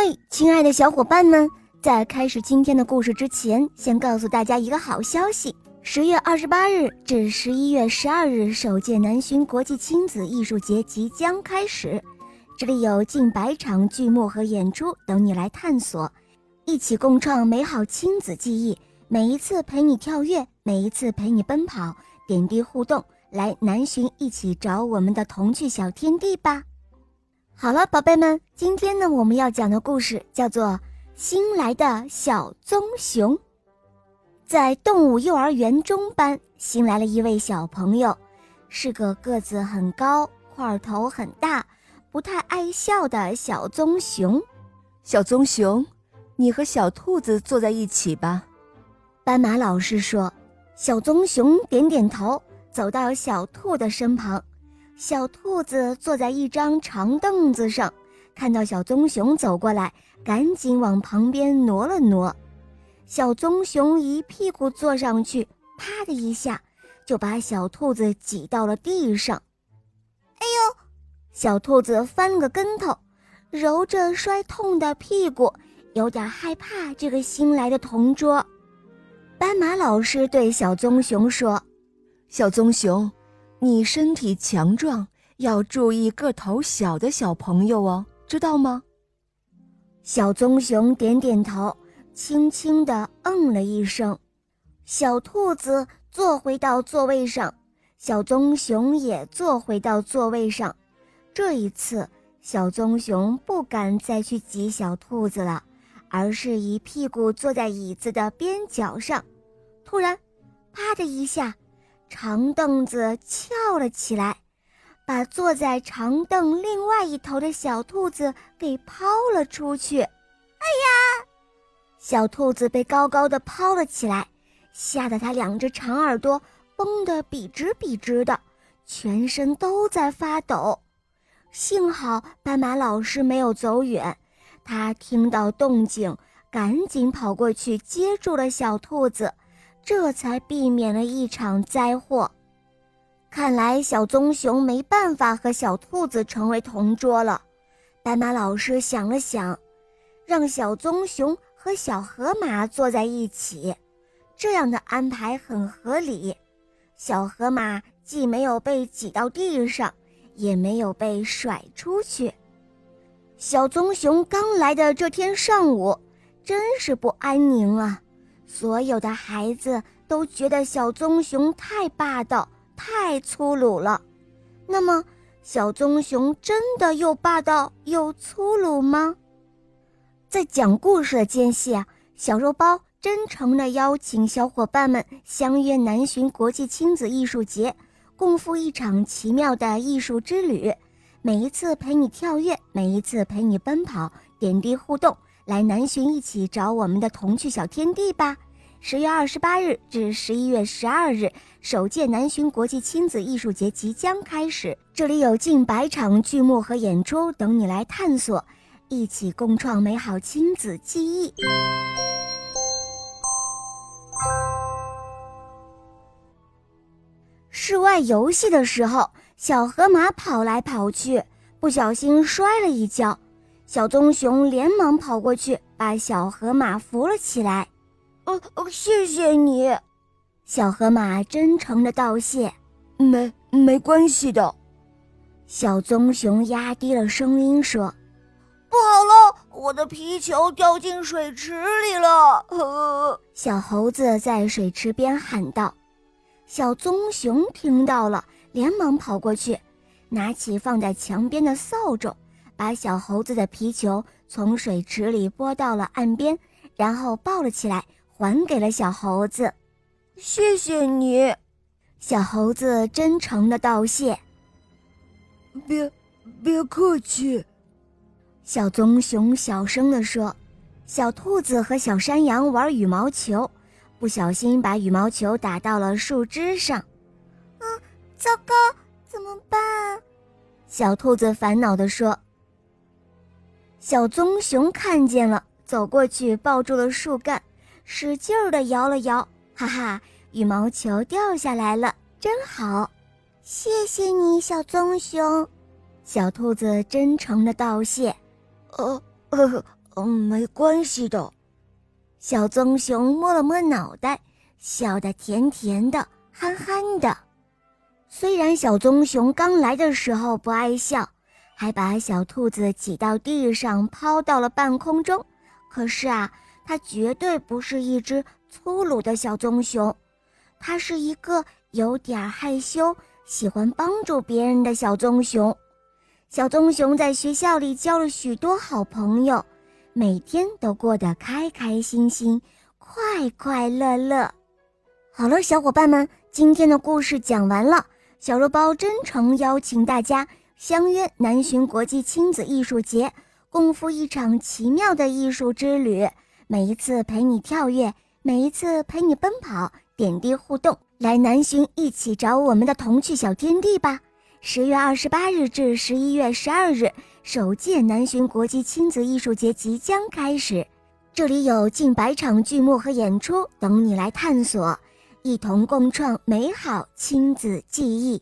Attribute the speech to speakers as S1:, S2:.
S1: 嘿，亲爱的小伙伴们，在开始今天的故事之前，先告诉大家一个好消息：十月二十八日至十一月十二日，首届南浔国际亲子艺术节即将开始。这里有近百场剧目和演出等你来探索，一起共创美好亲子记忆。每一次陪你跳跃，每一次陪你奔跑，点滴互动，来南浔一起找我们的童趣小天地吧。好了，宝贝们，今天呢，我们要讲的故事叫做《新来的小棕熊》。在动物幼儿园中班，新来了一位小朋友，是个个子很高、块头很大、不太爱笑的小棕熊。
S2: 小棕熊，你和小兔子坐在一起吧。
S1: 斑马老师说。小棕熊点点头，走到小兔的身旁。小兔子坐在一张长凳子上，看到小棕熊走过来，赶紧往旁边挪了挪。小棕熊一屁股坐上去，啪的一下就把小兔子挤到了地上。哎呦！小兔子翻个跟头，揉着摔痛的屁股，有点害怕这个新来的同桌。斑马老师对小棕熊说：“
S2: 小棕熊。”你身体强壮，要注意个头小的小朋友哦，知道吗？
S1: 小棕熊点点头，轻轻地嗯了一声。小兔子坐回到座位上，小棕熊也坐回到座位上。这一次，小棕熊不敢再去挤小兔子了，而是一屁股坐在椅子的边角上。突然，啪的一下。长凳子翘了起来，把坐在长凳另外一头的小兔子给抛了出去。哎呀！小兔子被高高的抛了起来，吓得它两只长耳朵绷得笔直笔直的，全身都在发抖。幸好斑马老师没有走远，他听到动静，赶紧跑过去接住了小兔子。这才避免了一场灾祸。看来小棕熊没办法和小兔子成为同桌了。斑马老师想了想，让小棕熊和小河马坐在一起，这样的安排很合理。小河马既没有被挤到地上，也没有被甩出去。小棕熊刚来的这天上午，真是不安宁啊。所有的孩子都觉得小棕熊太霸道、太粗鲁了。那么，小棕熊真的又霸道又粗鲁吗？在讲故事的间隙啊，小肉包真诚地邀请小伙伴们相约南浔国际亲子艺术节，共赴一场奇妙的艺术之旅。每一次陪你跳跃，每一次陪你奔跑，点滴互动。来南浔一起找我们的童趣小天地吧！十月二十八日至十一月十二日，首届南浔国际亲子艺术节即将开始。这里有近百场剧目和演出等你来探索，一起共创美好亲子记忆。室外游戏的时候，小河马跑来跑去，不小心摔了一跤。小棕熊连忙跑过去，把小河马扶了起来。“哦哦，谢谢你。”小河马真诚的道谢。
S2: “没没关系的。”
S1: 小棕熊压低了声音说。
S3: “不好了，我的皮球掉进水池里了！”
S1: 呃，小猴子在水池边喊道。小棕熊听到了，连忙跑过去，拿起放在墙边的扫帚。把小猴子的皮球从水池里拨到了岸边，然后抱了起来，还给了小猴子。
S3: 谢谢你，
S1: 小猴子真诚的道谢。
S2: 别，别客气。
S1: 小棕熊小声地说：“小兔子和小山羊玩羽毛球，不小心把羽毛球打到了树枝上。
S4: 嗯，糟糕，怎么办？”
S1: 小兔子烦恼地说。小棕熊看见了，走过去抱住了树干，使劲儿地摇了摇，哈哈，羽毛球掉下来了，真好！
S4: 谢谢你，小棕熊。
S1: 小兔子真诚地道谢。
S3: 呃呃
S1: 嗯，没关系的。小棕熊摸了摸脑袋，笑得甜甜的，憨憨的。虽然小棕熊刚来的时候不爱笑，还把小兔子挤到地上，抛到了半空中，可是啊，它绝对不是一只粗鲁的小棕熊，它是一个有点害羞、喜欢帮助别人的小棕熊。小棕熊在学校里交了许多好朋友。每天都过得开开心心、快快乐乐。好了，小伙伴们，今天的故事讲完了。小肉包真诚邀请大家相约南浔国际亲子艺术节，共赴一场奇妙的艺术之旅。每一次陪你跳跃，每一次陪你奔跑，点滴互动。来南浔一起找我们的童趣小天地吧！十月二十八日至十一月十二日。首届南浔国际亲子艺术节即将开始，这里有近百场剧目和演出等你来探索，一同共创美好亲子记忆。